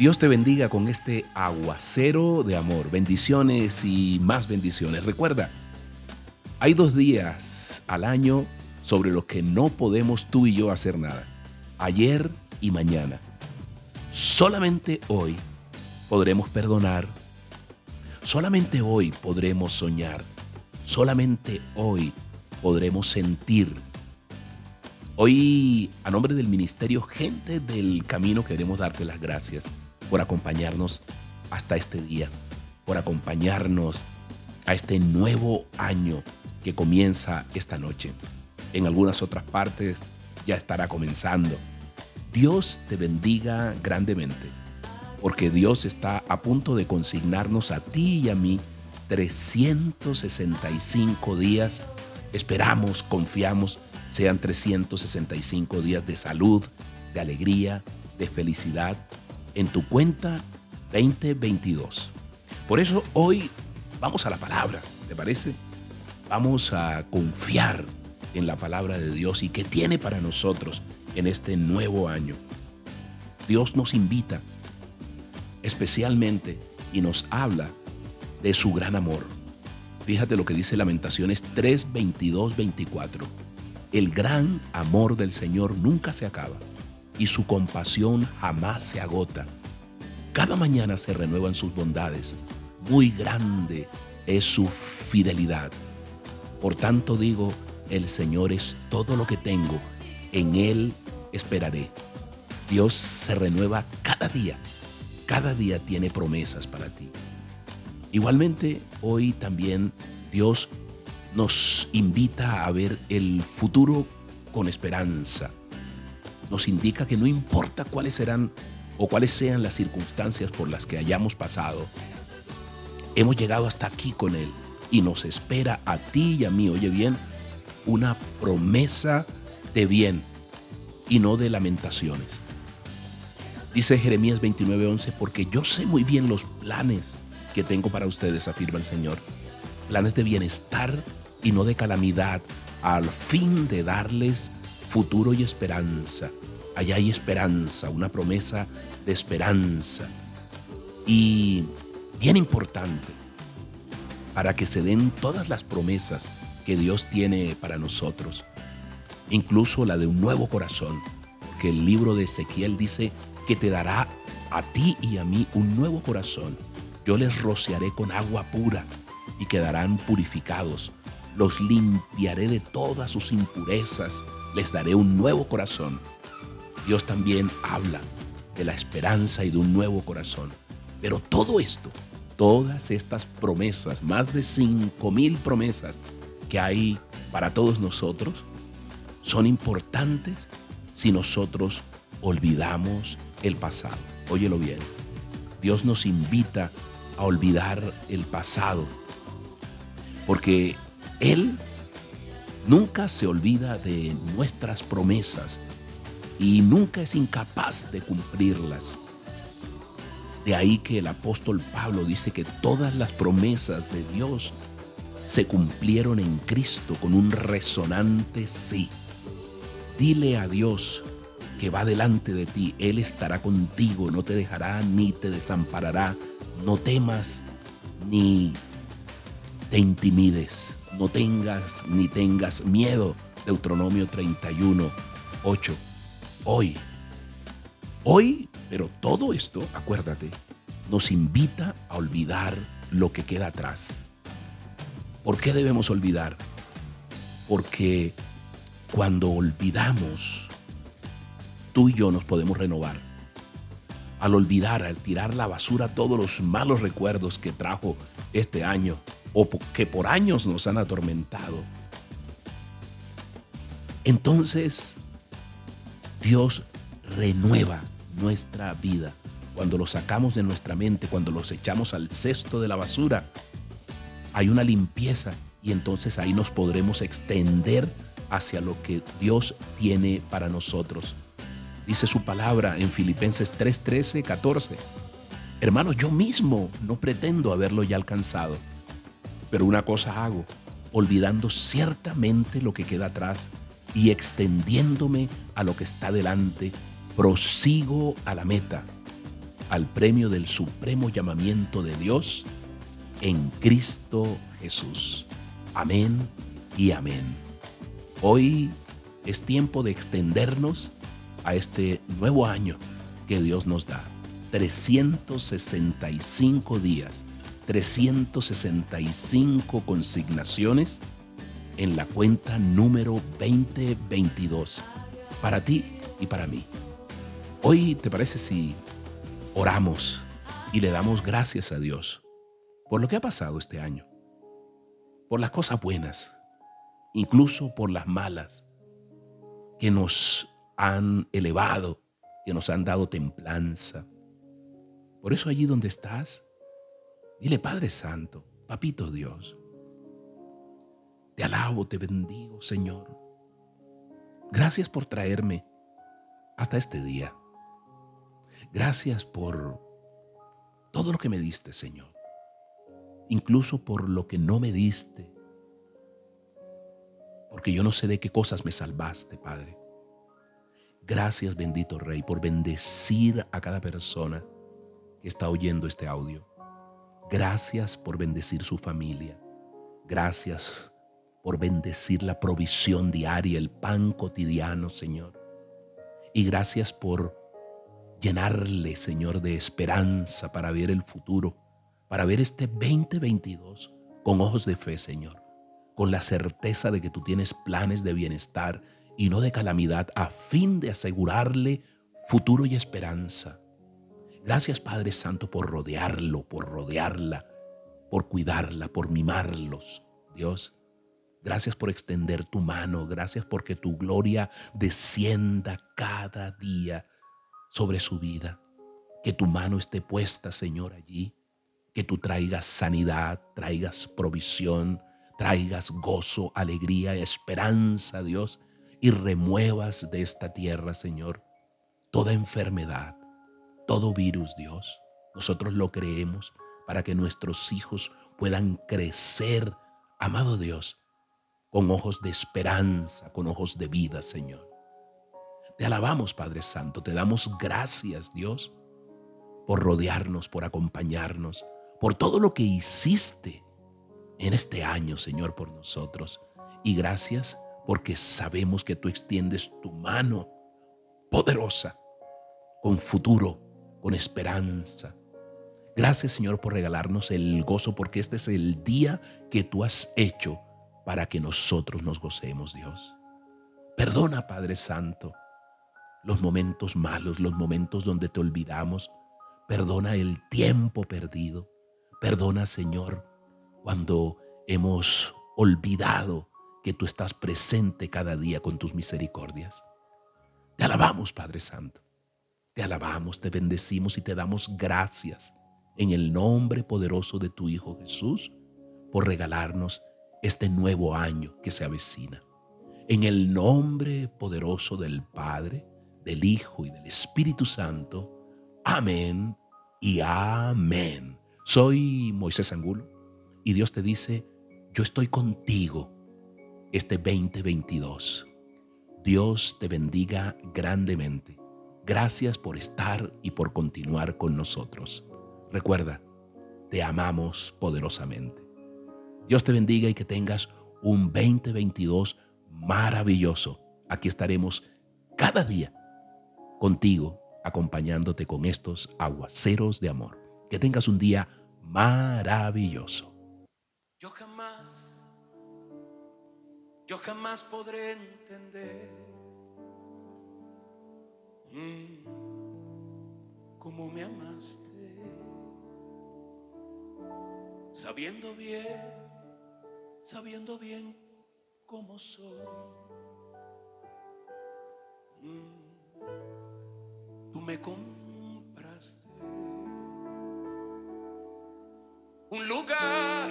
Dios te bendiga con este aguacero de amor. Bendiciones y más bendiciones. Recuerda, hay dos días al año sobre los que no podemos tú y yo hacer nada. Ayer y mañana. Solamente hoy podremos perdonar. Solamente hoy podremos soñar. Solamente hoy podremos sentir. Hoy, a nombre del Ministerio Gente del Camino, queremos darte las gracias por acompañarnos hasta este día, por acompañarnos a este nuevo año que comienza esta noche. En algunas otras partes ya estará comenzando. Dios te bendiga grandemente, porque Dios está a punto de consignarnos a ti y a mí 365 días. Esperamos, confiamos, sean 365 días de salud, de alegría, de felicidad, en tu cuenta 2022. Por eso hoy vamos a la palabra, ¿te parece? Vamos a confiar en la palabra de Dios y que tiene para nosotros en este nuevo año. Dios nos invita especialmente y nos habla de su gran amor. Fíjate lo que dice Lamentaciones 3, 22, 24. El gran amor del Señor nunca se acaba y su compasión jamás se agota. Cada mañana se renuevan sus bondades. Muy grande es su fidelidad. Por tanto digo, el Señor es todo lo que tengo. En Él esperaré. Dios se renueva cada día. Cada día tiene promesas para ti. Igualmente, hoy también Dios nos invita a ver el futuro con esperanza nos indica que no importa cuáles serán o cuáles sean las circunstancias por las que hayamos pasado, hemos llegado hasta aquí con Él y nos espera a ti y a mí, oye bien, una promesa de bien y no de lamentaciones. Dice Jeremías 29:11, porque yo sé muy bien los planes que tengo para ustedes, afirma el Señor. Planes de bienestar y no de calamidad, al fin de darles futuro y esperanza. Allá hay esperanza, una promesa de esperanza. Y bien importante, para que se den todas las promesas que Dios tiene para nosotros, incluso la de un nuevo corazón, que el libro de Ezequiel dice que te dará a ti y a mí un nuevo corazón. Yo les rociaré con agua pura y quedarán purificados. Los limpiaré de todas sus impurezas les daré un nuevo corazón. Dios también habla de la esperanza y de un nuevo corazón. Pero todo esto, todas estas promesas, más de cinco mil promesas que hay para todos nosotros, son importantes si nosotros olvidamos el pasado. Óyelo bien. Dios nos invita a olvidar el pasado, porque Él nunca se olvida de nuestras promesas y nunca es incapaz de cumplirlas. De ahí que el apóstol Pablo dice que todas las promesas de Dios se cumplieron en Cristo con un resonante sí. Dile a Dios que va delante de ti, Él estará contigo, no te dejará ni te desamparará, no temas ni te intimides no tengas ni tengas miedo. Deuteronomio 31, 8. Hoy, hoy, pero todo esto, acuérdate, nos invita a olvidar lo que queda atrás. ¿Por qué debemos olvidar? Porque cuando olvidamos, tú y yo nos podemos renovar. Al olvidar, al tirar la basura todos los malos recuerdos que trajo este año, o que por años nos han atormentado, entonces Dios renueva nuestra vida. Cuando lo sacamos de nuestra mente, cuando los echamos al cesto de la basura, hay una limpieza y entonces ahí nos podremos extender hacia lo que Dios tiene para nosotros. Dice su palabra en Filipenses 3, 13, 14. Hermanos, yo mismo no pretendo haberlo ya alcanzado pero una cosa hago, olvidando ciertamente lo que queda atrás y extendiéndome a lo que está delante, prosigo a la meta, al premio del supremo llamamiento de Dios en Cristo Jesús. Amén y amén. Hoy es tiempo de extendernos a este nuevo año que Dios nos da. 365 días, 365 consignaciones en la cuenta número 2022 para ti y para mí. Hoy, ¿te parece si oramos y le damos gracias a Dios por lo que ha pasado este año? Por las cosas buenas, incluso por las malas que nos han elevado, que nos han dado templanza. Por eso allí donde estás, dile Padre Santo, Papito Dios, te alabo, te bendigo, Señor. Gracias por traerme hasta este día. Gracias por todo lo que me diste, Señor. Incluso por lo que no me diste. Porque yo no sé de qué cosas me salvaste, Padre. Gracias, bendito Rey, por bendecir a cada persona que está oyendo este audio. Gracias por bendecir su familia. Gracias por bendecir la provisión diaria, el pan cotidiano, Señor. Y gracias por llenarle, Señor, de esperanza para ver el futuro, para ver este 2022 con ojos de fe, Señor, con la certeza de que tú tienes planes de bienestar y no de calamidad, a fin de asegurarle futuro y esperanza. Gracias Padre Santo por rodearlo, por rodearla, por cuidarla, por mimarlos. Dios, gracias por extender tu mano, gracias porque tu gloria descienda cada día sobre su vida. Que tu mano esté puesta, Señor, allí. Que tú traigas sanidad, traigas provisión, traigas gozo, alegría, esperanza, Dios y remuevas de esta tierra, Señor, toda enfermedad, todo virus, Dios. Nosotros lo creemos para que nuestros hijos puedan crecer, amado Dios, con ojos de esperanza, con ojos de vida, Señor. Te alabamos, Padre Santo, te damos gracias, Dios, por rodearnos, por acompañarnos, por todo lo que hiciste en este año, Señor, por nosotros. Y gracias porque sabemos que tú extiendes tu mano poderosa, con futuro, con esperanza. Gracias Señor por regalarnos el gozo, porque este es el día que tú has hecho para que nosotros nos gocemos, Dios. Perdona, Padre Santo, los momentos malos, los momentos donde te olvidamos. Perdona el tiempo perdido. Perdona, Señor, cuando hemos olvidado que tú estás presente cada día con tus misericordias. Te alabamos, Padre Santo. Te alabamos, te bendecimos y te damos gracias en el nombre poderoso de tu Hijo Jesús por regalarnos este nuevo año que se avecina. En el nombre poderoso del Padre, del Hijo y del Espíritu Santo. Amén y amén. Soy Moisés Angulo y Dios te dice, yo estoy contigo este 2022. Dios te bendiga grandemente. Gracias por estar y por continuar con nosotros. Recuerda, te amamos poderosamente. Dios te bendiga y que tengas un 2022 maravilloso. Aquí estaremos cada día contigo, acompañándote con estos aguaceros de amor. Que tengas un día maravilloso. Yo jamás yo jamás podré entender mm, cómo me amaste, sabiendo bien, sabiendo bien cómo soy. Mm, tú me compraste un lugar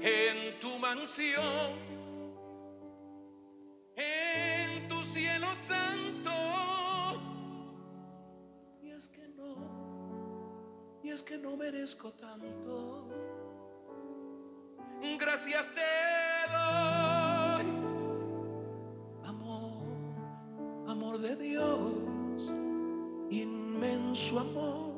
en tu mansión que no merezco tanto. Gracias te doy, amor, amor de Dios, inmenso amor.